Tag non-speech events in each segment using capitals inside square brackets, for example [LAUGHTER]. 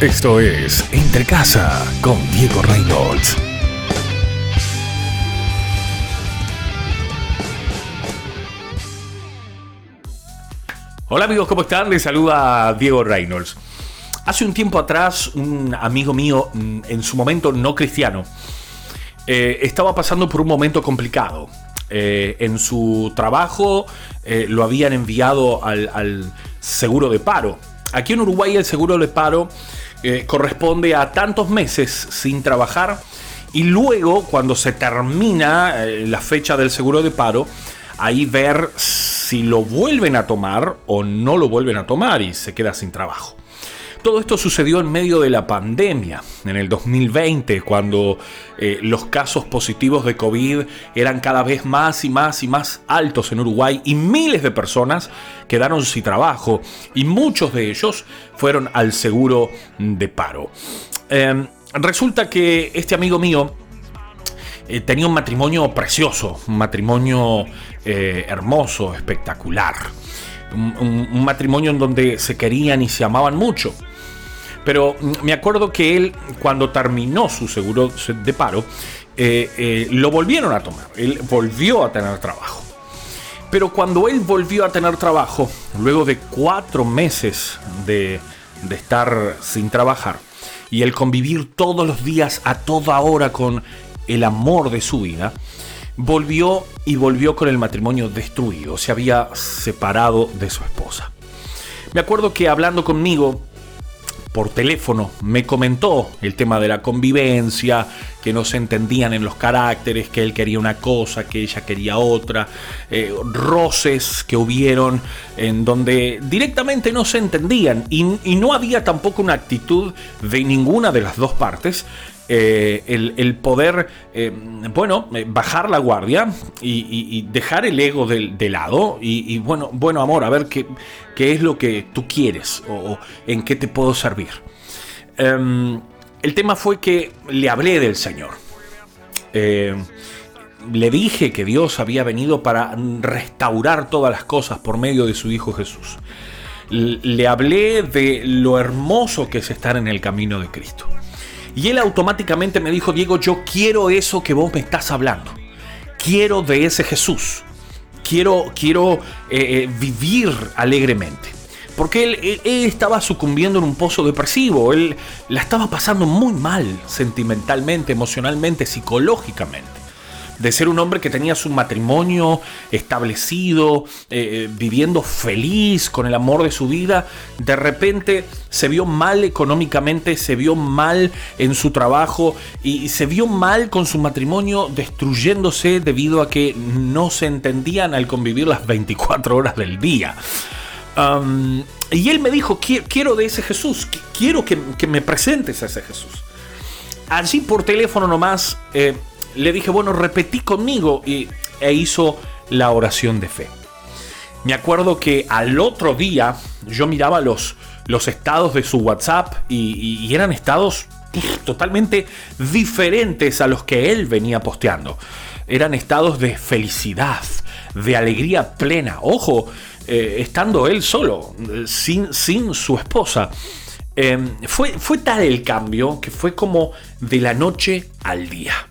Esto es Entre Casa con Diego Reynolds. Hola amigos, ¿cómo están? Les saluda Diego Reynolds. Hace un tiempo atrás, un amigo mío, mm, en su momento no cristiano, eh, estaba pasando por un momento complicado. Eh, en su trabajo eh, lo habían enviado al, al seguro de paro. Aquí en Uruguay el seguro de paro eh, corresponde a tantos meses sin trabajar y luego cuando se termina eh, la fecha del seguro de paro, ahí ver si lo vuelven a tomar o no lo vuelven a tomar y se queda sin trabajo. Todo esto sucedió en medio de la pandemia, en el 2020, cuando eh, los casos positivos de COVID eran cada vez más y más y más altos en Uruguay y miles de personas quedaron sin trabajo y muchos de ellos fueron al seguro de paro. Eh, resulta que este amigo mío eh, tenía un matrimonio precioso, un matrimonio eh, hermoso, espectacular. Un, matrimonio en donde se querían y se amaban mucho. Pero mm, me acuerdo que él, cuando terminó su seguro de paro, eh, eh, lo volvieron a tomar. Él volvió a tener trabajo. Pero cuando él volvió a tener trabajo, luego de cuatro meses de, de estar sin trabajar, y el convivir todos los días a toda hora con el amor de su vida, volvió y volvió con el matrimonio destruido. Se había separado de su esposa. Me acuerdo que hablando conmigo, por teléfono me comentó el tema de la convivencia, que no se entendían en los caracteres, que él quería una cosa, que ella quería otra, eh, roces que hubieron en donde directamente no se entendían y, y, no había tampoco una actitud de ninguna de las dos partes. Eh, el, poder, eh, bueno, bajar la guardia y, dejar el ego de, lado y, bueno, bueno, amor, a ver qué, qué es lo que tú quieres o, en qué te puedo servir. Um, el tema fue que le hablé del Señor. Eh, le dije que Dios había venido para restaurar todas las cosas por medio de su Hijo Jesús. Le hablé de lo hermoso que es estar en el camino de Cristo. Y él automáticamente me dijo, Diego, yo quiero eso que vos me estás hablando. Quiero de ese Jesús. Quiero, quiero eh, eh, vivir alegremente. Porque él, él, él, estaba sucumbiendo en un pozo depresivo. Él la estaba pasando muy mal sentimentalmente, emocionalmente, psicológicamente de ser un hombre que tenía su matrimonio establecido, eh, viviendo feliz con el amor de su vida, de repente se vio mal económicamente, se vio mal en su trabajo y se vio mal con su matrimonio destruyéndose debido a que no se entendían al convivir las 24 horas del día. Y él me dijo, quiero de ese Jesús, quiero que, que, me presentes a ese Jesús. Allí por teléfono nomás eh, le dije, bueno, repetí conmigo y, e hizo la oración de fe. Me acuerdo que al otro día yo miraba los, los estados de su WhatsApp y, eran estados totalmente diferentes a los que él venía posteando. Eran estados de felicidad, de alegría plena. Ojo, eh, estando él solo, sin, sin su esposa. Eh, fue, fue tal el cambio que fue como de la noche al día.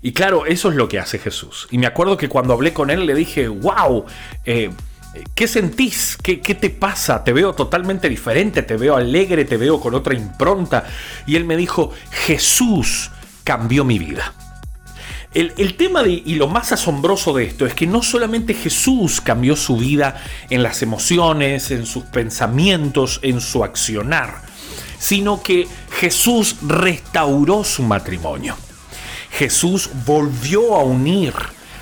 Y claro, eso es lo que hace Jesús. Y me acuerdo que cuando hablé con él le dije, wow, eh, ¿qué sentís? ¿Qué, ¿Qué, te pasa? Te veo totalmente diferente, te veo alegre, te veo con otra impronta. Y él me dijo, Jesús cambió mi vida. El, el, tema y lo más asombroso de esto es que no solamente Jesús cambió su vida en las emociones, en sus pensamientos, en su accionar, sino que Jesús restauró su matrimonio. Jesús volvió a unir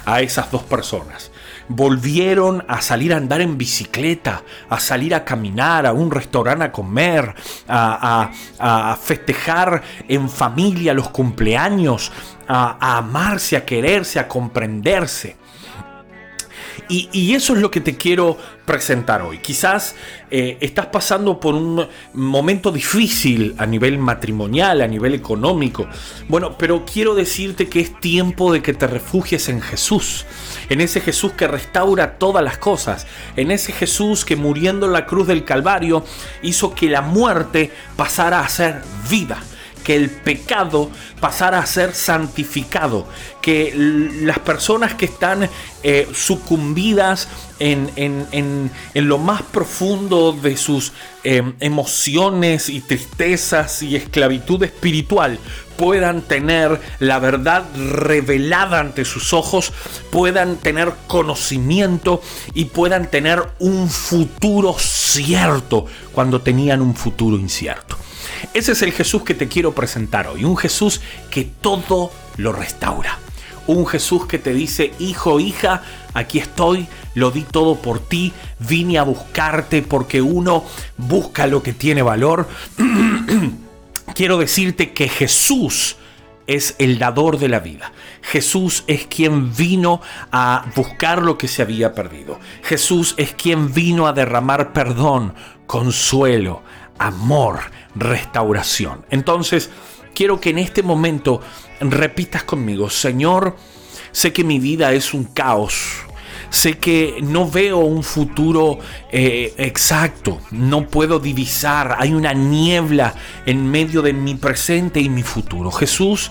a esas dos personas. Volvieron a salir a andar en bicicleta, a salir a caminar, a un restaurante a comer, a, festejar en familia los cumpleaños, a amarse, a quererse, a comprenderse. Y, eso es lo que te quiero presentar hoy. Quizás eh, estás pasando por un momento difícil a nivel matrimonial, a nivel económico. Bueno, pero quiero decirte que es tiempo de que te refugies en Jesús. En ese Jesús que restaura todas las cosas. En ese Jesús que muriendo en la cruz del Calvario hizo que la muerte pasara a ser vida que el pecado pasara a ser santificado, que las personas que están eh, sucumbidas en, en, lo más profundo de sus em, emociones y tristezas y esclavitud espiritual puedan tener la verdad revelada ante sus ojos, puedan tener conocimiento y puedan tener un futuro cierto cuando tenían un futuro incierto. Ese es el Jesús que te quiero presentar hoy, un Jesús que todo lo restaura. Un Jesús que te dice, hijo, hija, aquí estoy, lo di todo por ti, vine a buscarte porque uno busca lo que tiene valor. [CLEARS THROAT] Quiero decirte que Jesús es el dador de la vida. Jesús es quien vino a buscar lo que se había perdido. Jesús es quien vino a derramar perdón, consuelo, amor, restauración. Entonces, quiero que en este momento repitas conmigo, Señor, sé que mi vida es un caos. Sé que no veo un futuro eh, exacto, no puedo divisar, hay una niebla en medio de mi presente y mi futuro. Jesús,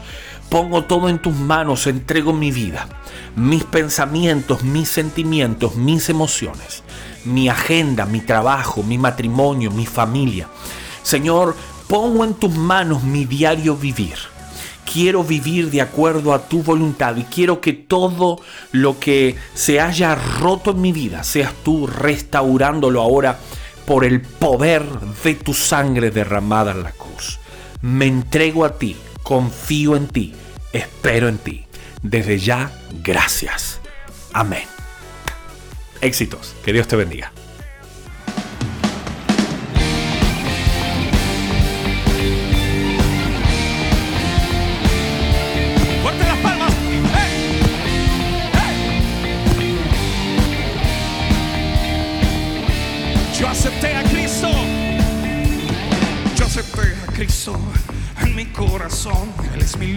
pongo todo en tus manos, entrego mi vida, mis pensamientos, mis sentimientos, mis emociones mi agenda, mi trabajo, mi matrimonio, mi familia. Señor, pongo en tus manos mi diario vivir. Quiero vivir de acuerdo a tu voluntad y quiero que todo lo que se haya roto en mi vida seas tú restaurándolo ahora por el poder de tu sangre derramada en la cruz. Me entrego a ti, confío en ti, espero en ti. Desde ya, gracias. Amén. Éxitos. Que Dios te bendiga.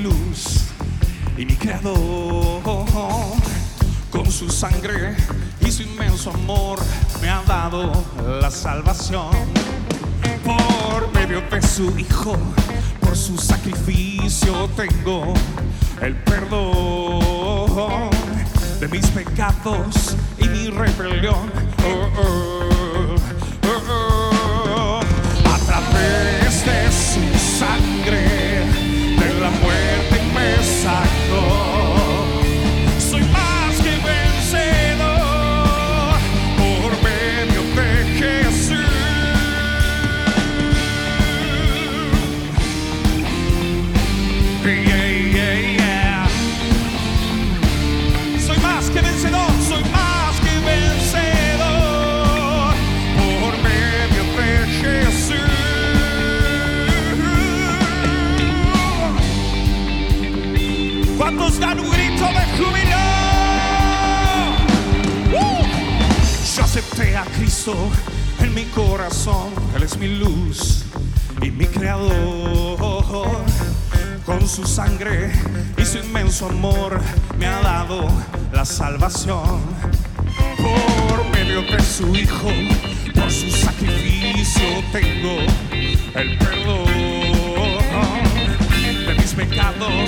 Luz y mi creador. Con su sangre y su inmenso amor me ha dado la salvación. Por medio de su Hijo, por su sacrificio tengo el perdón de mis pecados y mi rebelión. Oh, oh, oh, a través de a Cristo en mi corazón. Él es mi luz y mi creador. Con su sangre y su inmenso amor me ha dado la salvación. Por medio de su Hijo, por su sacrificio tengo el perdón de mis pecados